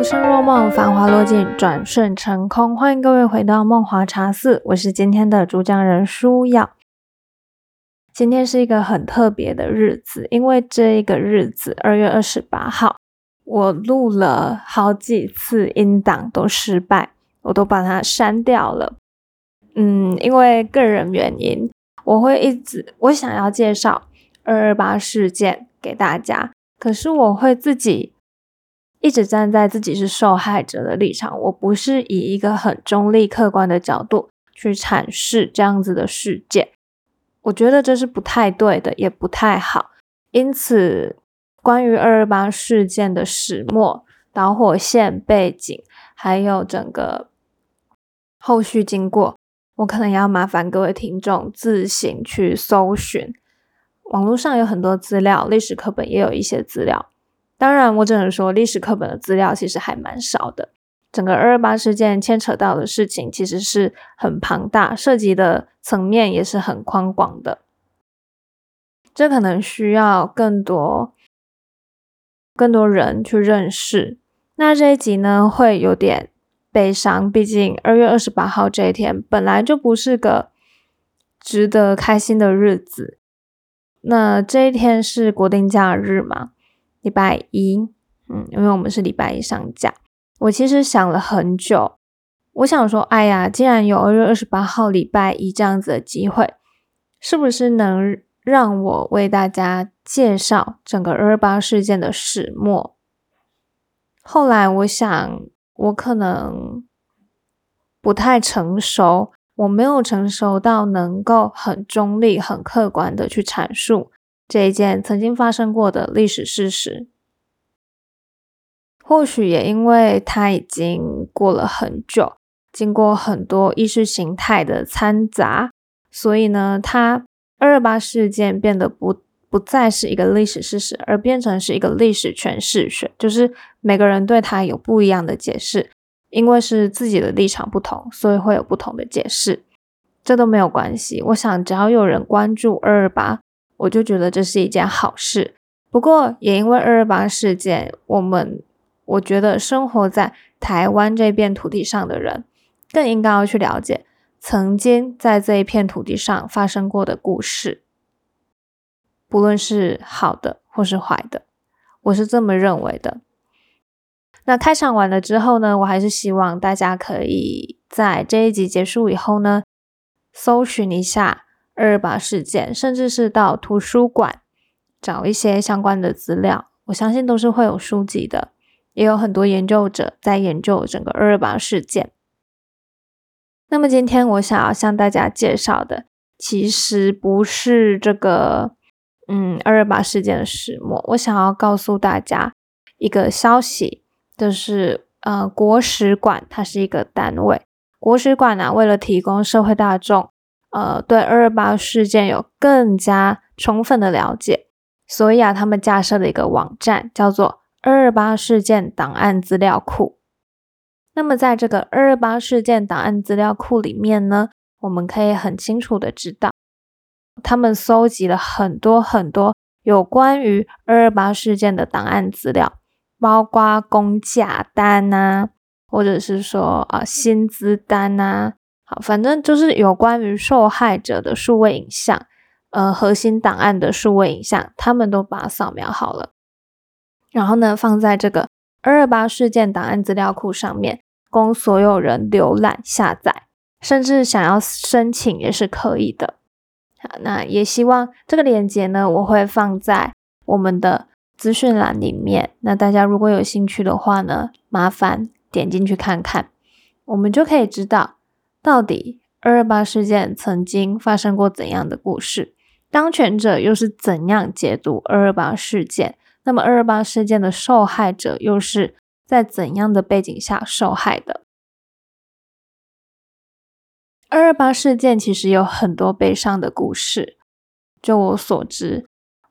浮生若梦，繁华落尽，转瞬成空。欢迎各位回到梦华茶肆，我是今天的主讲人舒瑶。今天是一个很特别的日子，因为这一个日子，二月二十八号，我录了好几次音档都失败，我都把它删掉了。嗯，因为个人原因，我会一直我想要介绍二二八事件给大家，可是我会自己一直站在自己是受害者的立场，我不是以一个很中立客观的角度去阐释这样子的事件，我觉得这是不太对的，也不太好。因此，关于二二八事件的始末、导火线、背景，还有整个后续经过。我可能要麻烦各位听众自行去搜寻，网络上有很多资料，历史课本也有一些资料。当然，我只能说历史课本的资料其实还蛮少的。整个二二八事件牵扯到的事情其实是很庞大，涉及的层面也是很宽广的。这可能需要更多更多人去认识。那这一集呢，会有点。悲伤，毕竟二月二十八号这一天本来就不是个值得开心的日子。那这一天是国定假日嘛？礼拜一，嗯，因为我们是礼拜一上架。我其实想了很久，我想说，哎呀，既然有二月二十八号礼拜一这样子的机会，是不是能让我为大家介绍整个二二八事件的始末？后来我想。我可能不太成熟，我没有成熟到能够很中立、很客观的去阐述这一件曾经发生过的历史事实。或许也因为它已经过了很久，经过很多意识形态的掺杂，所以呢，它二二八事件变得不不再是一个历史事实，而变成是一个历史诠释学，就是。每个人对他有不一样的解释，因为是自己的立场不同，所以会有不同的解释。这都没有关系。我想，只要有人关注二二八，我就觉得这是一件好事。不过，也因为二二八事件，我们我觉得生活在台湾这片土地上的人，更应该要去了解曾经在这一片土地上发生过的故事，不论是好的或是坏的，我是这么认为的。那开场完了之后呢，我还是希望大家可以在这一集结束以后呢，搜寻一下二二八事件，甚至是到图书馆找一些相关的资料。我相信都是会有书籍的，也有很多研究者在研究整个二二八事件。那么今天我想要向大家介绍的，其实不是这个嗯二二八事件的始末，我想要告诉大家一个消息。就是呃，国史馆它是一个单位，国史馆呢，为了提供社会大众呃对二二八事件有更加充分的了解，所以啊，他们架设了一个网站，叫做二二八事件档案资料库。那么在这个二二八事件档案资料库里面呢，我们可以很清楚的知道，他们搜集了很多很多有关于二二八事件的档案资料。包括公价单呐，或者是说啊薪资单呐，好，反正就是有关于受害者的数位影像，呃，核心档案的数位影像，他们都把它扫描好了，然后呢，放在这个二二八事件档案资料库上面，供所有人浏览下载，甚至想要申请也是可以的。好，那也希望这个链接呢，我会放在我们的。资讯栏里面，那大家如果有兴趣的话呢，麻烦点进去看看，我们就可以知道到底二二八事件曾经发生过怎样的故事，当权者又是怎样解读二二八事件，那么二二八事件的受害者又是在怎样的背景下受害的？二二八事件其实有很多悲伤的故事，就我所知。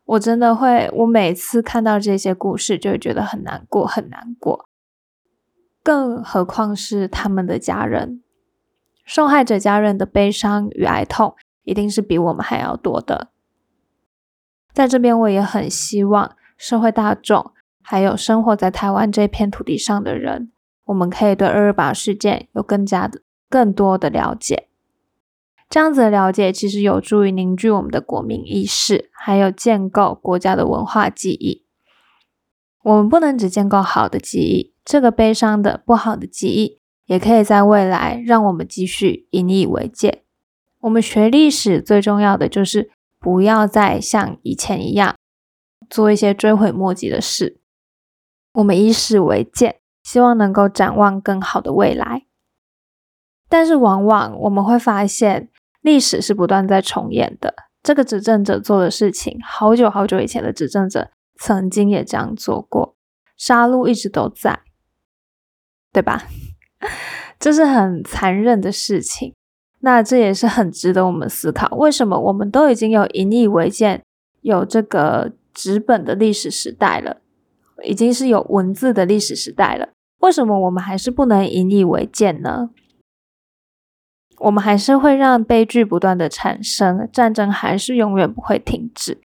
我真的会，我每次看到这些故事，就会觉得很难过，很难过。更何况是他们的家人，受害者家人的悲伤与哀痛，一定是比我们还要多的。在这边，我也很希望社会大众，还有生活在台湾这片土地上的人，我们可以对二二八事件有更加的、更多的了解。这样子的了解，其实有助于凝聚我们的国民意识，还有建构国家的文化记忆。我们不能只建构好的记忆，这个悲伤的、不好的记忆，也可以在未来让我们继续引以为戒。我们学历史最重要的就是不要再像以前一样做一些追悔莫及的事。我们以史为鉴，希望能够展望更好的未来。但是，往往我们会发现。历史是不断在重演的。这个执政者做的事情，好久好久以前的执政者曾经也这样做过，杀戮一直都在，对吧？这是很残忍的事情。那这也是很值得我们思考：为什么我们都已经有引以为鉴、有这个纸本的历史时代了，已经是有文字的历史时代了，为什么我们还是不能引以为鉴呢？我们还是会让悲剧不断的产生，战争还是永远不会停止。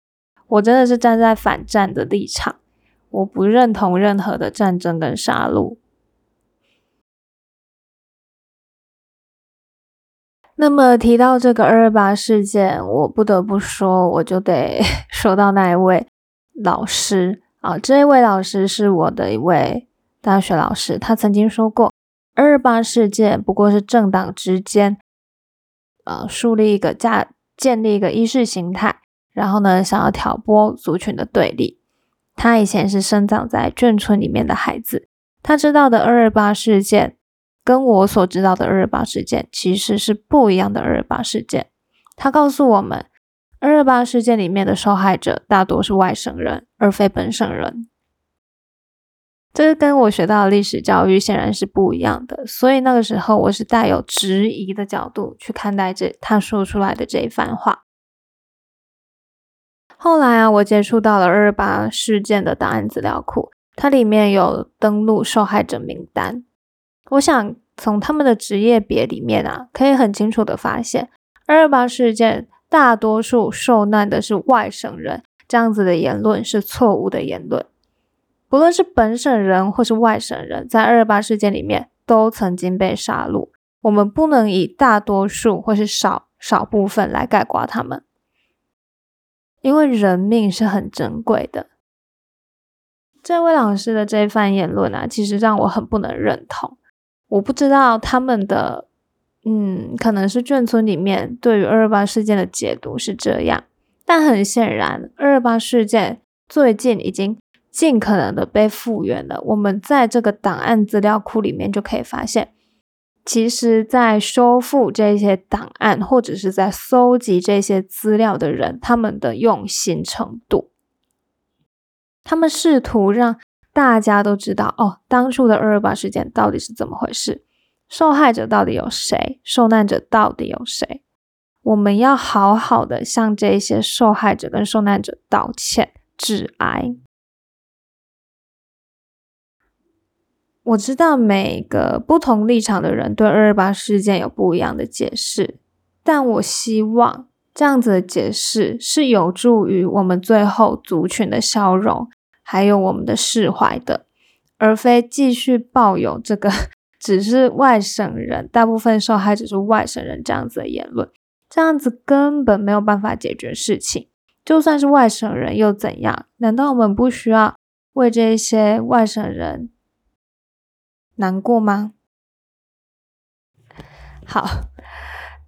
我真的是站在反战的立场，我不认同任何的战争跟杀戮。那么提到这个二二八事件，我不得不说，我就得 说到那一位老师啊，这一位老师是我的一位大学老师，他曾经说过。二二八事件不过是政党之间，呃，树立一个架，建立一个意识形态，然后呢，想要挑拨族群的对立。他以前是生长在眷村里面的孩子，他知道的二二八事件，跟我所知道的二二八事件其实是不一样的二二八事件。他告诉我们，二二八事件里面的受害者大多是外省人，而非本省人。这个跟我学到的历史教育显然是不一样的，所以那个时候我是带有质疑的角度去看待这他说出来的这一番话。后来啊，我接触到了二二八事件的档案资料库，它里面有登录受害者名单。我想从他们的职业别里面啊，可以很清楚的发现，二二八事件大多数受难的是外省人，这样子的言论是错误的言论。不论是本省人或是外省人，在二二八事件里面都曾经被杀戮。我们不能以大多数或是少少部分来概括他们，因为人命是很珍贵的。这位老师的这番言论啊，其实让我很不能认同。我不知道他们的，嗯，可能是眷村里面对于二二八事件的解读是这样，但很显然，二二八事件最近已经。尽可能的被复原了。我们在这个档案资料库里面就可以发现，其实，在修复这些档案或者是在搜集这些资料的人，他们的用心程度，他们试图让大家都知道，哦，当初的二二八事件到底是怎么回事，受害者到底有谁，受难者到底有谁？我们要好好的向这些受害者跟受难者道歉、致哀。我知道每个不同立场的人对二二八事件有不一样的解释，但我希望这样子的解释是有助于我们最后族群的消融，还有我们的释怀的，而非继续抱有这个 只是外省人，大部分受害者是外省人这样子的言论，这样子根本没有办法解决事情。就算是外省人又怎样？难道我们不需要为这些外省人？难过吗？好，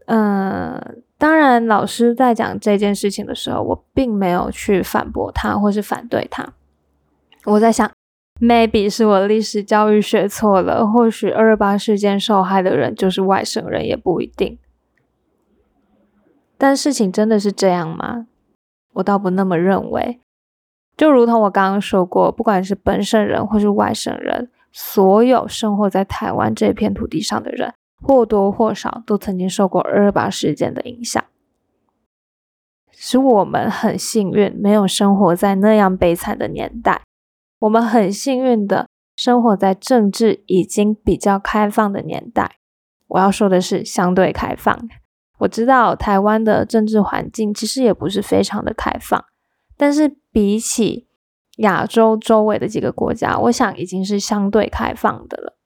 嗯，当然，老师在讲这件事情的时候，我并没有去反驳他或是反对他。我在想，maybe 是我历史教育学错了，或许二二八事件受害的人就是外省人，也不一定。但事情真的是这样吗？我倒不那么认为。就如同我刚刚说过，不管是本省人或是外省人。所有生活在台湾这片土地上的人，或多或少都曾经受过二二八事件的影响，使我们很幸运，没有生活在那样悲惨的年代。我们很幸运的生活在政治已经比较开放的年代。我要说的是相对开放。我知道台湾的政治环境其实也不是非常的开放，但是比起亚洲周围的几个国家，我想已经是相对开放的了。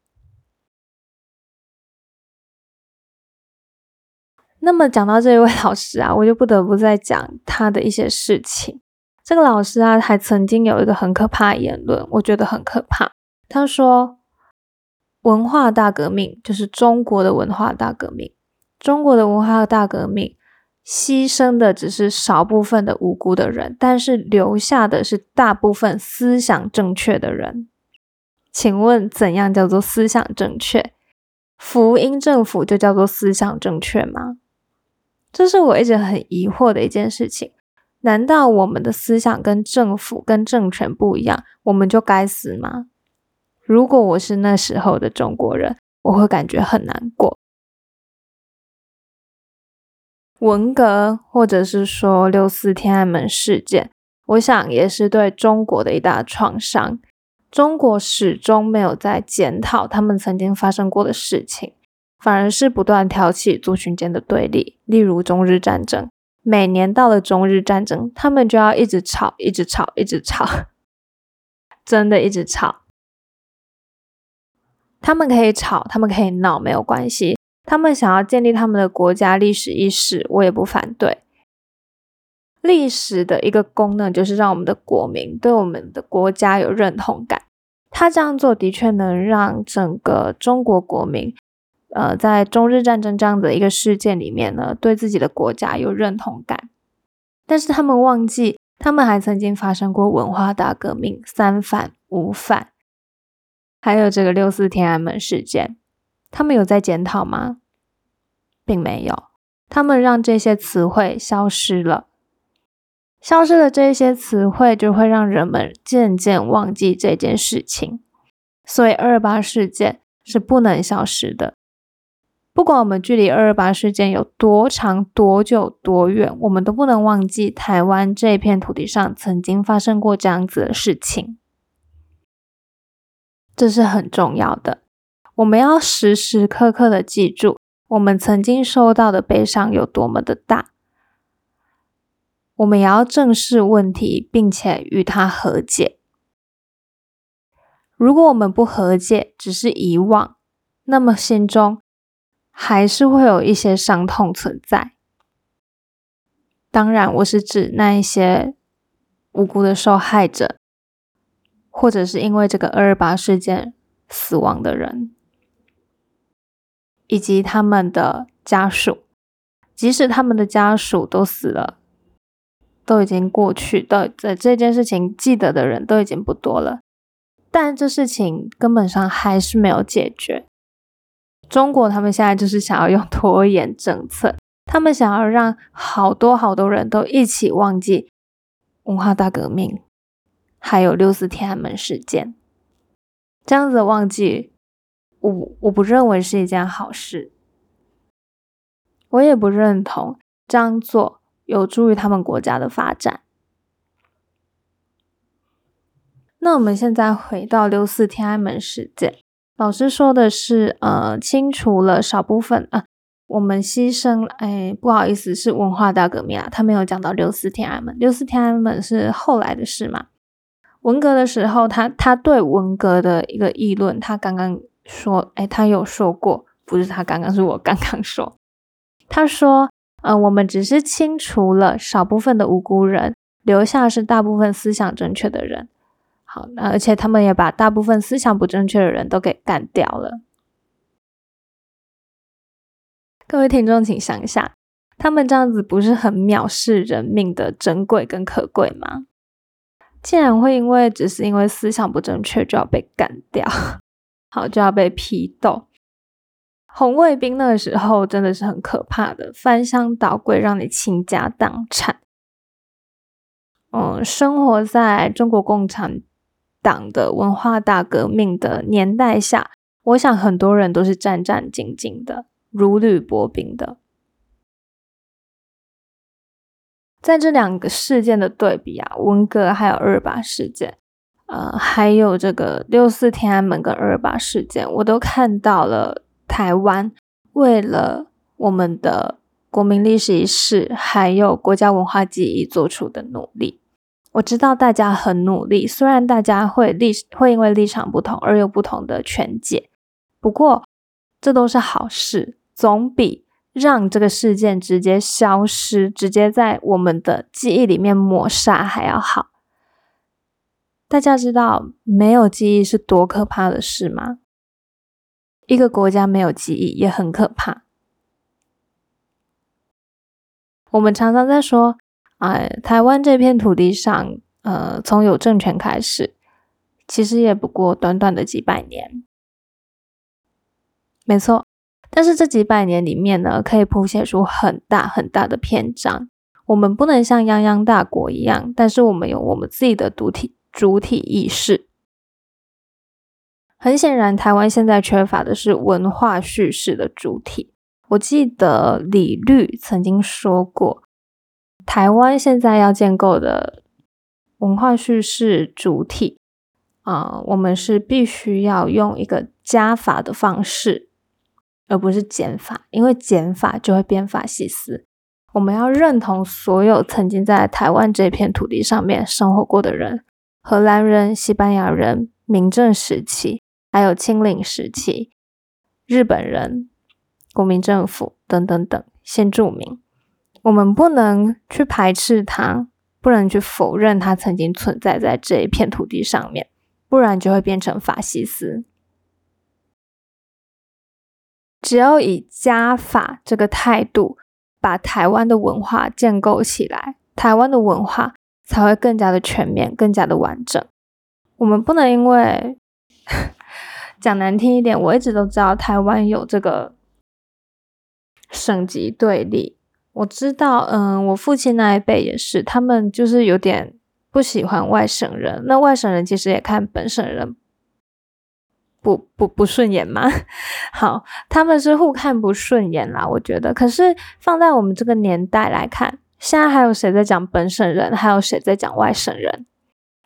那么讲到这一位老师啊，我就不得不再讲他的一些事情。这个老师啊，还曾经有一个很可怕的言论，我觉得很可怕。他说：“文化大革命就是中国的文化大革命，中国的文化大革命牺牲的只是少部分的无辜的人，但是留下的是大部分思想正确的人。请问，怎样叫做思想正确？福音政府就叫做思想正确吗？这是我一直很疑惑的一件事情。”难道我们的思想跟政府、跟政权不一样，我们就该死吗？如果我是那时候的中国人，我会感觉很难过。文革，或者是说六四天安门事件，我想也是对中国的一大创伤。中国始终没有在检讨他们曾经发生过的事情，反而是不断挑起族群间的对立，例如中日战争。每年到了中日战争，他们就要一直吵，一直吵，一直吵，真的一直吵。他们可以吵，他们可以闹，没有关系。他们想要建立他们的国家历史意识，我也不反对。历史的一个功能就是让我们的国民对我们的国家有认同感。他这样做的确能让整个中国国民。呃，在中日战争这样的一个事件里面呢，对自己的国家有认同感，但是他们忘记，他们还曾经发生过文化大革命、三反、五反，还有这个六四天安门事件，他们有在检讨吗？并没有，他们让这些词汇消失了，消失了这些词汇，就会让人们渐渐忘记这件事情，所以二八事件是不能消失的。不管我们距离二二八事件有多长、多久、多远，我们都不能忘记台湾这片土地上曾经发生过这样子的事情，这是很重要的。我们要时时刻刻的记住，我们曾经受到的悲伤有多么的大。我们也要正视问题，并且与它和解。如果我们不和解，只是遗忘，那么心中。还是会有一些伤痛存在。当然，我是指那一些无辜的受害者，或者是因为这个二二八事件死亡的人，以及他们的家属。即使他们的家属都死了，都已经过去，的在这件事情记得的人都已经不多了，但这事情根本上还是没有解决。中国他们现在就是想要用拖延政策，他们想要让好多好多人都一起忘记文化大革命，还有六四天安门事件。这样子忘记，我我不认为是一件好事，我也不认同这样做有助于他们国家的发展。那我们现在回到六四天安门事件。老师说的是，呃，清除了少部分啊，我们牺牲，哎，不好意思，是文化大革命啊，他没有讲到六四天安门，六四天安门是后来的事嘛。文革的时候，他他对文革的一个议论，他刚刚说，哎，他有说过，不是他刚刚，是我刚刚说，他说，呃，我们只是清除了少部分的无辜人，留下是大部分思想正确的人。好，那而且他们也把大部分思想不正确的人都给干掉了。各位听众，请想一下，他们这样子不是很藐视人命的珍贵跟可贵吗？竟然会因为只是因为思想不正确就要被干掉，好就要被批斗。红卫兵那个时候真的是很可怕的，翻箱倒柜让你倾家荡产。嗯，生活在中国共产。党的文化大革命的年代下，我想很多人都是战战兢兢的，如履薄冰的。在这两个事件的对比啊，文革还有二八事件，呃，还有这个六四天安门跟二八事件，我都看到了台湾为了我们的国民历史仪式还有国家文化记忆做出的努力。我知道大家很努力，虽然大家会立会因为立场不同而有不同的权解，不过这都是好事，总比让这个事件直接消失、直接在我们的记忆里面抹杀还要好。大家知道没有记忆是多可怕的事吗？一个国家没有记忆也很可怕。我们常常在说。哎，台湾这片土地上，呃，从有政权开始，其实也不过短短的几百年，没错。但是这几百年里面呢，可以谱写出很大很大的篇章。我们不能像泱泱大国一样，但是我们有我们自己的主体主体意识。很显然，台湾现在缺乏的是文化叙事的主体。我记得李律曾经说过。台湾现在要建构的文化叙事主体啊，我们是必须要用一个加法的方式，而不是减法，因为减法就会变法西斯。我们要认同所有曾经在台湾这片土地上面生活过的人，荷兰人、西班牙人、明政时期，还有清领时期，日本人、国民政府等等等，先住民。我们不能去排斥它，不能去否认它曾经存在在这一片土地上面，不然就会变成法西斯。只有以加法这个态度，把台湾的文化建构起来，台湾的文化才会更加的全面，更加的完整。我们不能因为 讲难听一点，我一直都知道台湾有这个省级对立。我知道，嗯，我父亲那一辈也是，他们就是有点不喜欢外省人。那外省人其实也看本省人不不不顺眼嘛。好，他们是互看不顺眼啦，我觉得。可是放在我们这个年代来看，现在还有谁在讲本省人？还有谁在讲外省人？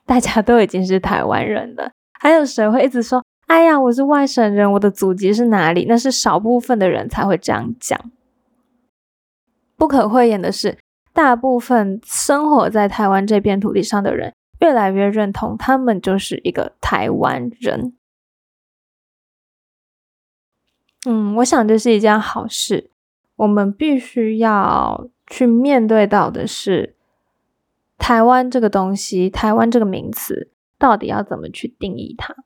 大家都已经是台湾人了，还有谁会一直说：“哎呀，我是外省人，我的祖籍是哪里？”那是少部分的人才会这样讲。不可讳言的是，大部分生活在台湾这片土地上的人，越来越认同他们就是一个台湾人。嗯，我想这是一件好事。我们必须要去面对到的是，台湾这个东西，台湾这个名词，到底要怎么去定义它？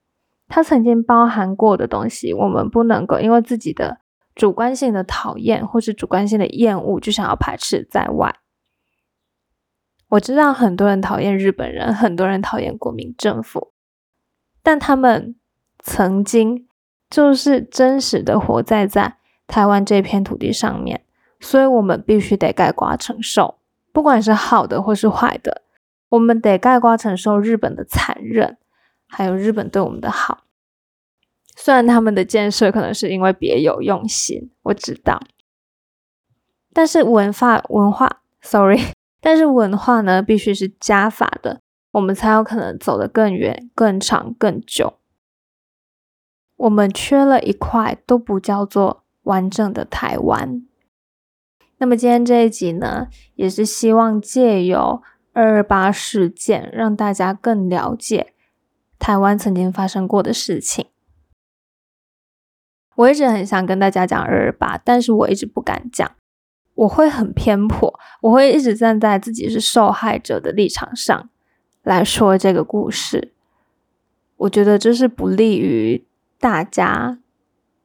它曾经包含过的东西，我们不能够因为自己的。主观性的讨厌或是主观性的厌恶，就想要排斥在外。我知道很多人讨厌日本人，很多人讨厌国民政府，但他们曾经就是真实的活在在台湾这片土地上面，所以我们必须得盖瓜承受，不管是好的或是坏的，我们得盖瓜承受日本的残忍，还有日本对我们的好。虽然他们的建设可能是因为别有用心，我知道，但是文化文化，sorry，但是文化呢，必须是加法的，我们才有可能走得更远、更长、更久。我们缺了一块，都不叫做完整的台湾。那么今天这一集呢，也是希望借由二二八事件，让大家更了解台湾曾经发生过的事情。我一直很想跟大家讲二二八，但是我一直不敢讲，我会很偏颇，我会一直站在自己是受害者的立场上来说这个故事。我觉得这是不利于大家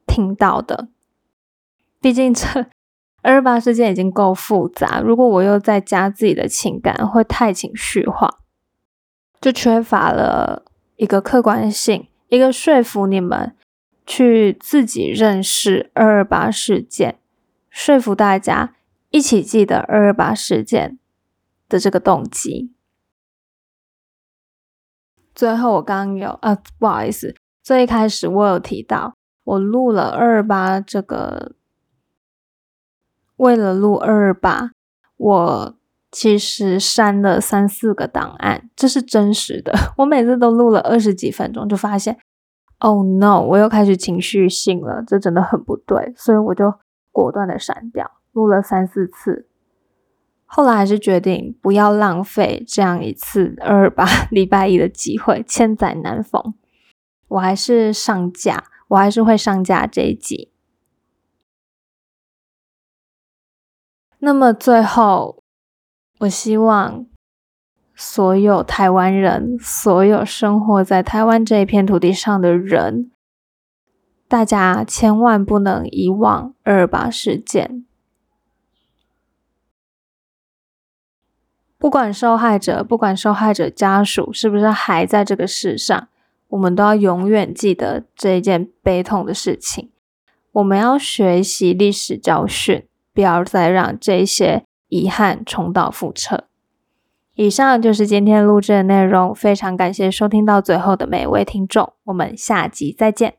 听到的，毕竟这二二八事件已经够复杂，如果我又再加自己的情感，会太情绪化，就缺乏了一个客观性，一个说服你们。去自己认识二二八事件，说服大家一起记得二二八事件的这个动机。最后，我刚有啊，不好意思，最一开始我有提到，我录了二二八这个，为了录二二八，我其实删了三四个档案，这是真实的。我每次都录了二十几分钟，就发现。Oh no！我又开始情绪性了，这真的很不对，所以我就果断的删掉，录了三四次，后来还是决定不要浪费这样一次二二八礼拜一的机会，千载难逢，我还是上架，我还是会上架这一集。那么最后，我希望所有台湾人，所有生活在台湾这一片土地上的人，大家千万不能遗忘二八事件。不管受害者，不管受害者家属是不是还在这个世上，我们都要永远记得这一件悲痛的事情。我们要学习历史教训。不要再让这些遗憾重蹈覆辙。以上就是今天录制的内容，非常感谢收听到最后的每位听众，我们下集再见。